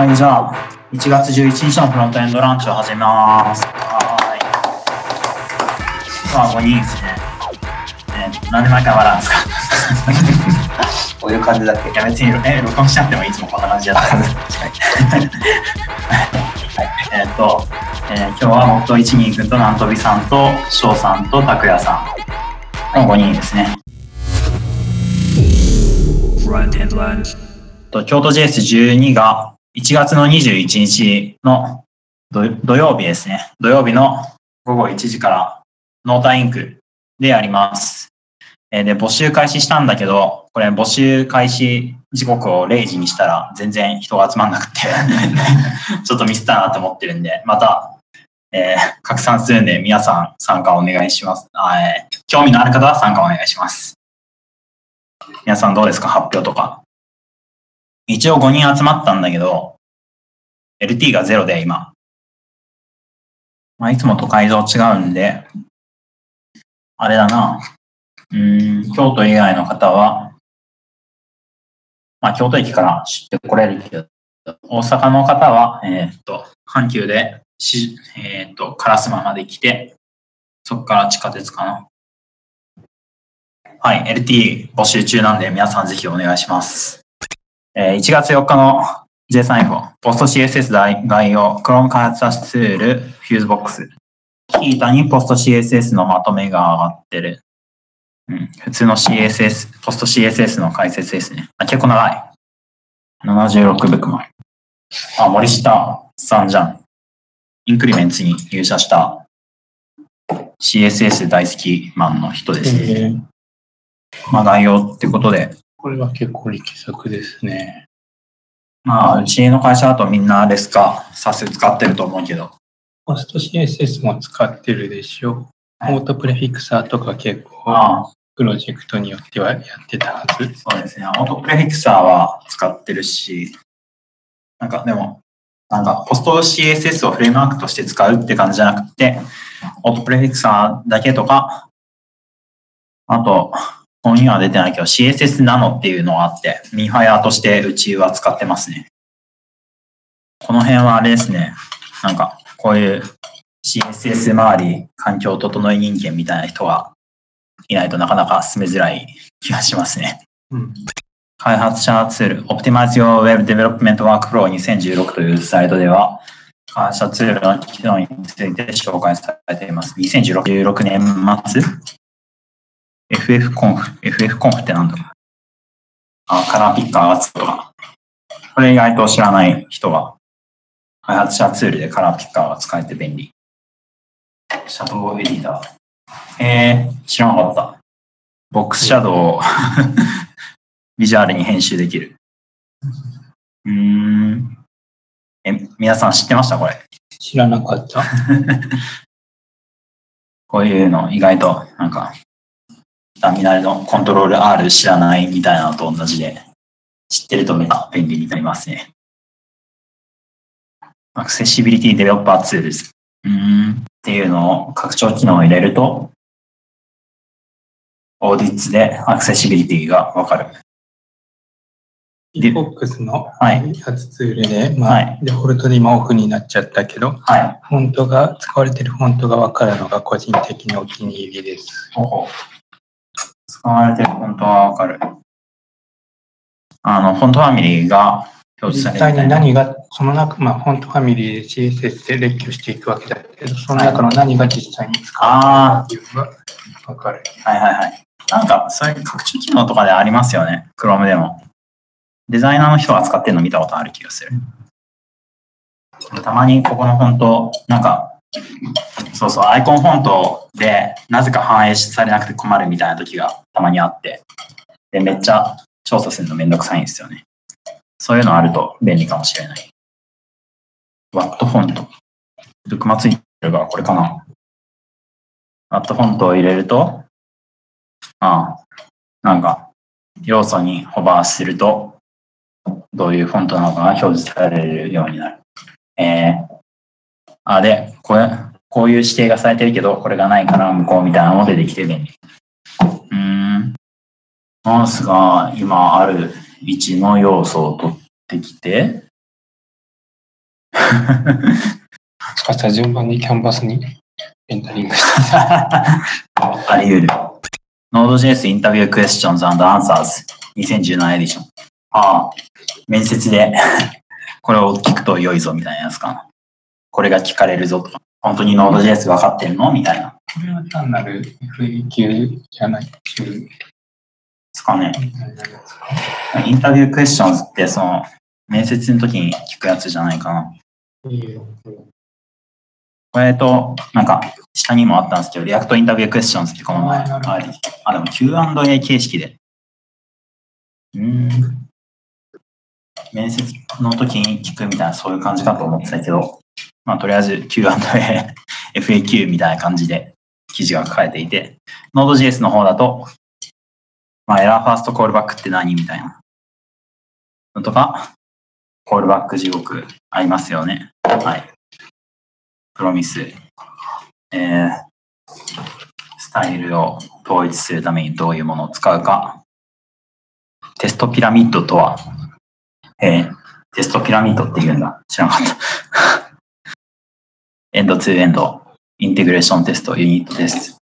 はい、じゃあ、1月11日のフロントエンドランチを始めます。はい。まあ、5人ですね。えー、なんで毎回笑うんですか？こういう感じだっけ？いや、別に、え、録音しなくてもいつもこんな感じだったんで。はい。えーっと、えー今日は僕と一人君と南飛さんと翔さんと拓也さんの5人ですね。と京都 JS12 が1月の21日の土曜日ですね。土曜日の午後1時からノータインクでやります。えで、募集開始したんだけど、これ募集開始時刻を0時にしたら全然人が集まんなくて、ちょっとミスったなと思ってるんで、また、えー拡散するんで皆さん参加お願いします。あえー興味のある方は参加お願いします。皆さんどうですか？発表とか。一応5人集まったんだけど、LT が0で今。まあ、いつもと会場違うんで、あれだな。うん、京都以外の方は、まあ、京都駅から知ってこれるけど、大阪の方は、えーっと、阪急でし、えーっと、烏丸まで来て、そこから地下鉄かな。はい、LT 募集中なんで皆さんぜひお願いします。えー1月4日の J3 info、ポスト CSS 大概要、Chrome 開発ツール、Fusebox。キータにポスト CSS のまとめが上がってる。うん、普通の CSS、ポスト CSS の解説ですね。あ、結構長い。76ブックマン。あ、森下さんじゃん。インクリメンツに入社した CSS 大好きマンの人ですね。えーまあ概要ってことで、これは結構力作ですね。まあうちの会社だとみんなレスか？SAS 使ってると思うけど、ポスト CSS も使ってるでしょ。はいオートプレフィクサーとか結構ああ、プロジェクトによってはやってたはず。そうですね。オートプレフィクサーは使ってるし、なんかでも、なんかポスト CSS をフレームワークとして使うって感じじゃなくて、オートプレフィクサーだけとか、あと、本には出てないけど CSS ナノっていうのがあって、ミーファイアとしてうちは使ってますね。この辺はあれですね。なんか、こういう CSS 周り、環境整い人間みたいな人がいないとなかなか進めづらい気がしますね。うん。開発者ツール、Optimize Your Web Development Workflow 2016というスライドでは、開発者ツールの機能について紹介されています。2016年末 ?FFconf。FFconf ってなんだろうあ、カラーピッカーがつくとか。これ意外と知らない人が、開発者ツールでカラーピッカーが使えて便利。シャドウエディター。えー、知らなかった。 box-shadow を ビジュアルに編集できる。うーん。え、皆さん知ってました？これ。知らなかった。こういうの意外となんか、ターミナルのコントロール R 知らないみたいなのと同じで、知ってるとめっちゃ便利になりますね。 Accessibility Developer Tools。うーん。っていうのを拡張機能を入れると、オーディッツでアクセシビリティがわかる。で Box のはい開発ツールで、まあ、はいデフォルトで今オフになっちゃったけど、はい。フォントが、使われてるフォントがわかるのが個人的にお気に入りです。使われてるフォントはわかる。あの、フォントファミリーが表示さ実れて際に何が、その中、まあ、フォントファミリーで CSS で列挙していくわけだけど、その中の何が実際に使われてるかっていうのがわかる。はいはいはい。なんか、そういう拡張機能とかでありますよね。Chrome でも。デザイナーの人が使ってるの見たことある気がする。たまにここのフォント、なんか、そうそう、アイコンフォントでなぜか反映されなくて困るみたいな時がたまにあって、で、めっちゃ調査するのめんどくさいんですよね。そういうのあると便利かもしれない。ワットフォント。ルクマついてるからこれかな。ワットフォントを入れると、ああ、なんか、要素にホバーすると、どういうフォントなのかが表示されるようになる。えー、あ、で、これ、こういう指定がされてるけど、これがないから向こうみたいなのも出てきて便利。うーん。マウスが今ある位置の要素を取ってきて、もしかしたら順番にキャンバスにエンタリングして あり得る。Node.js インタビュークエスチョンズ and Answers 2017エディション。ああ、面接でこれを聞くと良いぞみたいなやつかな。これが聞かれるぞとか。本当に Node.js 分かってるの？みたいな。これは単なる FAQ じゃないやつですかね。インタビュークエスチョンズってその面接の時に聞くやつじゃないかな。これと、なんか、下にもあったんですけど、リアクトインタビュークエスチョンズってこの前、あーなるほどあでも Q&A 形式で。うーん。面接の時に聞くみたいな、そういう感じかと思ってたけど、まあ、とりあえず Q&A、FAQ みたいな感じで記事が書かれていて、Node.js の方だと、まあ、エラーファーストコールバックって何みたいなのとか、コールバック地獄ありますよね。はい。プロミス、えー、スタイルを統一するためにどういうものを使うか。テストピラミッドとは、えー、テストピラミッドって言うんだ。知らなかった。 end-to-end、 integration test、 unit test。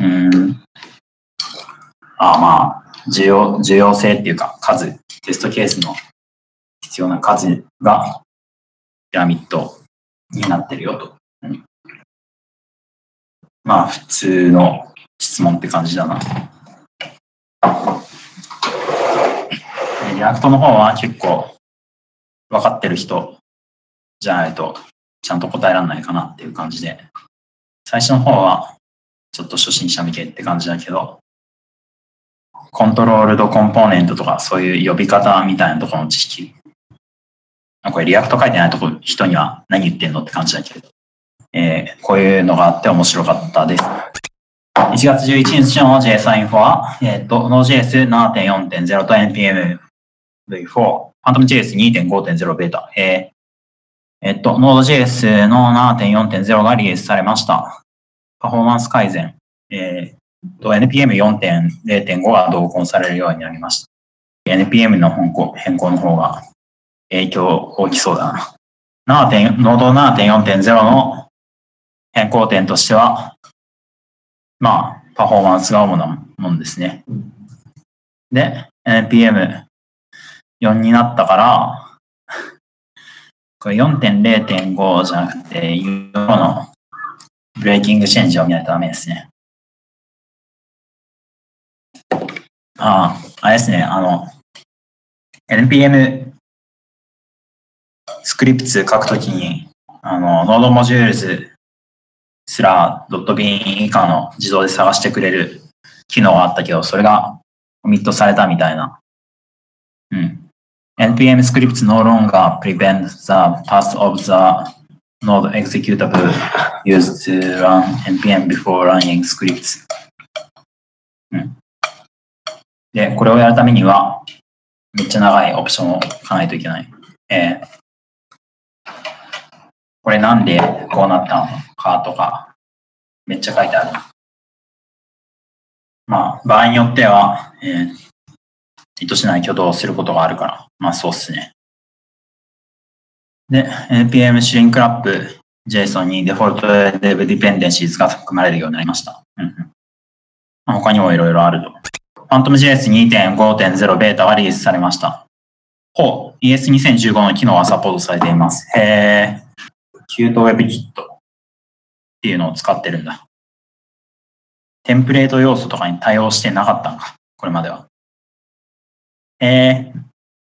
うん。あまあ、重要、重要性っていうか、数、テストケースの必要な数がピラミッドになってるよと。うんまあ、普通の質問って感じだな。React の方は結構分かってる人じゃないとちゃんと答えられないかなっていう感じで、最初の方はちょっと初心者向けって感じだけど、 controlled component とかそういう呼び方みたいなところの知識。これ React 書いてない人には何言ってんのって感じだけど、えーこういうのがあって面白かったです。1月11日の JS インフォは、えっ、と、Node.js7.4.0 と NPM V4、PhantomJS2.5.0 ベータ、ええっと、Node.js の7.4.0がリリースされました。パフォーマンス改善、えーと、NPM4.0.5 が同梱されるようになりました。NPM の変更変更の方が影響大きそうだな。7. Node 7.4.0の変更点としては、まあ、パフォーマンスが主なもんですね。で、NPM4 になったから、これ4.0.5じゃなくて、4の breaking change を見ないとダメですね。ああ、あれですね、あの、NPM スクリプト書くときに、あの、 node_modulesスラッシュ .bin 以下の自動で探してくれる機能があったけど、それがコミットされたみたいな。うん。Npm scripts no longer prevent the path of the node executable used to run npm before running scripts. うん。で、これをやるためには、めっちゃ長いオプションを書かないといけない。えーこれなんでこうなったのかとか、めっちゃ書いてある。まあ、場合によっては、えー意図しない挙動をすることがあるから、まあそうっすね。で、npm シュリンクラップ JSON にデフォルト dev dependencies が含まれるようになりました。うんうんまあ他にもいろいろあると。PhantomJS2.5.0 ベータがリリースされました。ほう、ES2015 の機能はサポートされています。へー。キュート WebKit っていうのを使ってるんだ。テンプレート要素とかに対応してなかったんか、これまでは。え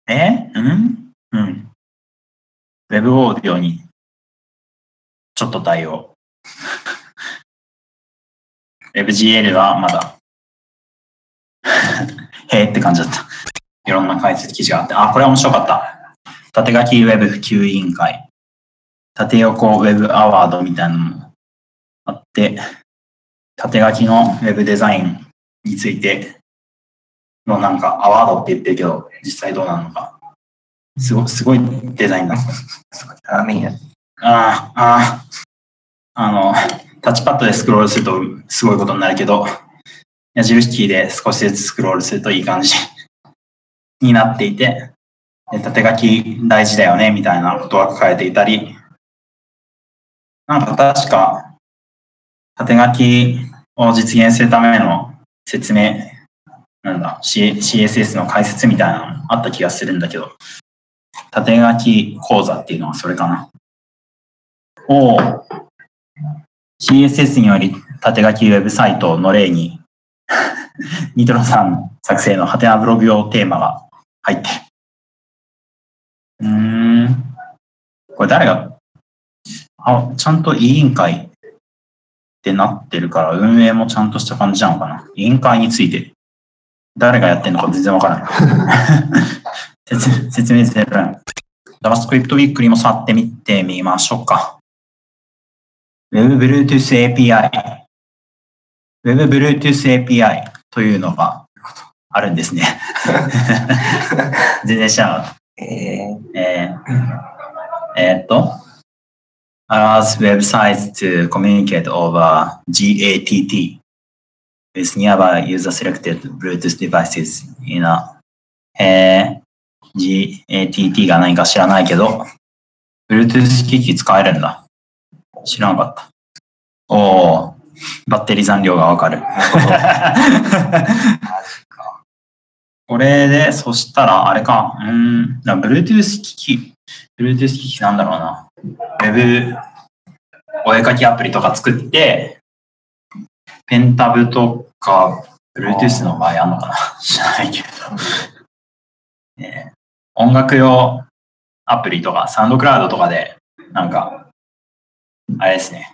ー、えうん？うん。Web オーディオにちょっと対応。WebGL はまだ。へーって感じだった。いろんな解説記事があって、あ、これ面白かった。縦書き Web 普及委員会。縦横 Web アワードみたいなのもあって、縦書きの Web デザインについてのなんかアワードって言ってるけど、実際どうなるのか。すごすごいデザインだ。あ、メや。ああ、ああ、あの、タッチパッドでスクロールするとすごいことになるけど、矢印キーで少しずつスクロールするといい感じになっていて、で縦書き大事だよねみたいなことが書かれていたり、なんか確か縦書きを実現するための説明、なんだ、C- CSS の解説みたいなのあった気がするんだけど、縦書き講座っていうのはそれかな。を CSS により縦書きウェブサイトの例に、ニトロさん作成のハテナブログ用テーマが入ってる。うーん。これ誰が、あ、ちゃんと委員会ってなってるから、運営もちゃんとした感じなのかな。委員会について、誰がやってんのか全然わからない。説説明ゼロ。JavaScript ウィークリーも触ってみてみましょうか。Web Bluetooth API。Web Bluetooth API というのがあるんですね。全然知らなかった。えー、えーえーっと、allows websites to communicate over GATT with nearby user selected Bluetooth devices in a えー、GATT が何か知らないけど、Bluetooth 機器使えるんだ。知らなかった。おー、バッテリー残量がわかる。これで、そしたら、あれか、うーん、Bluetooth 機器、Bluetooth 機器なんだろうな。Web、お絵かきアプリとか作って、ペンタブとか、Bluetooth の場合あんのかな？知らないけど。ね音楽用アプリとか、サウンドクラウドとかで、なんか、あれですね。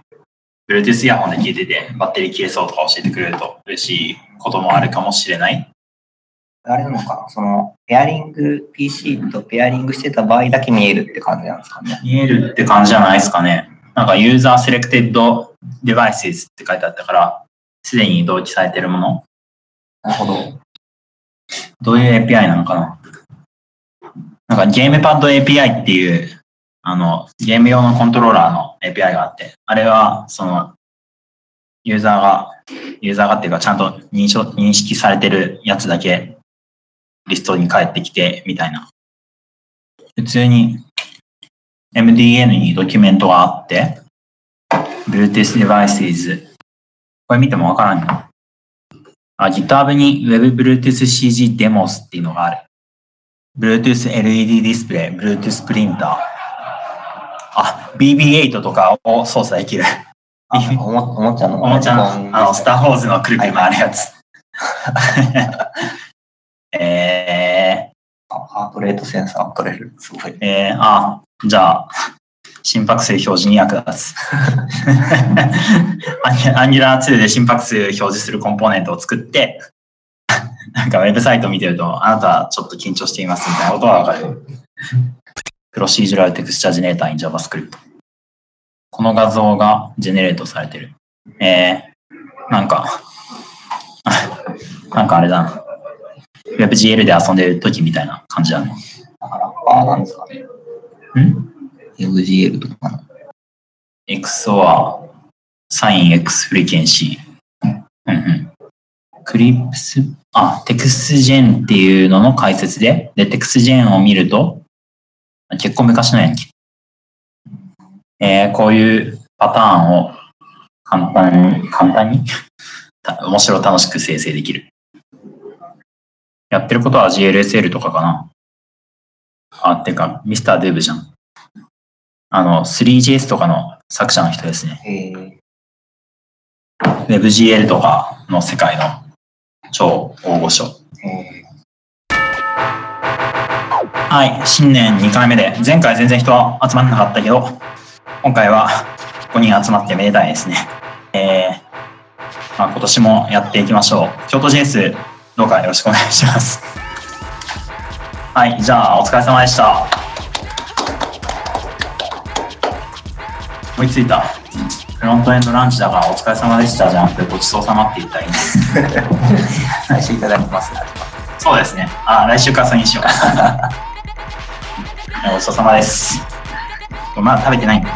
Bluetooth イヤホンで聞いてて、バッテリー切れそうとか教えてくれると嬉しいこともあるかもしれない。あれなのかな？その、ペアリング、PC とペアリングしてた場合だけ見えるって感じなんですかね。見えるって感じじゃないですかね。なんかユーザーセレクテッドデバイスって書いてあったから、すでに同期されてるもの。なるほど。どういう API なのかな？なんかゲームパッド API っていう、あの、ゲーム用のコントローラーの API があって、あれは、その、ユーザーが、ユーザーがっていうか、ちゃんと認証、認識されてるやつだけ、リストに返ってきて、みたいな。普通に、MDN にドキュメントがあって、Bluetooth devices。これ見てもわからんよ。あ、GitHub に Web Bluetooth CG Demos っていうのがある。Bluetooth LED ディスプレイ、Bluetooth プリンター。あ、BB8 とかを操作できる。あ、おもおもちゃの。おもちゃの、あの、スター・ウォーズのくるくる回るやつ。えあハートレートセンサー取れる。すごい。ー、えー、あ、じゃあ、心拍数表示に役立つ。アンギュアンギュラー2で心拍数表示するコンポーネントを作って、なんかウェブサイト見てると、あなたはちょっと緊張していますみたいなことがわかる。プロシージュラルテクスチャジェネーター in JavaScript。この画像がジェネレートされてる。えー、なんか、なんかあれだな。WebGL で遊んでる時みたいな感じだね。だから、バーなんですかね。ん？WebGL とかの。XOR、サイン X フリケンシー。うんうん。クリップス、あ、テクスジェンっていうのの解説で、で、テクスジェンを見ると、結構昔のやんけ。えー、こういうパターンを簡単に、簡単に面白楽しく生成できる。やってることは GLSL とかかな。あ、てか、ミスターデブじゃん。あの、3JS とかの作者の人ですね。WebGL とかの世界の超大御所。はい、新年2回目で、前回全然人は集まらなかったけど、今回は5人集まってめでたいですね。えー、まあ、今年もやっていきましょう。京都 JS、どうかよろしくお願いします。はい、じゃあお疲れ様でした。追いついた。フロントエンドランチだからお疲れ様でしたじゃなくてごちそうさまって言ったらいいんです。ー、来週いただきます。そうですね。あ、来週からそれにしよう。ごちそうさまです。まだ食べてないんだ。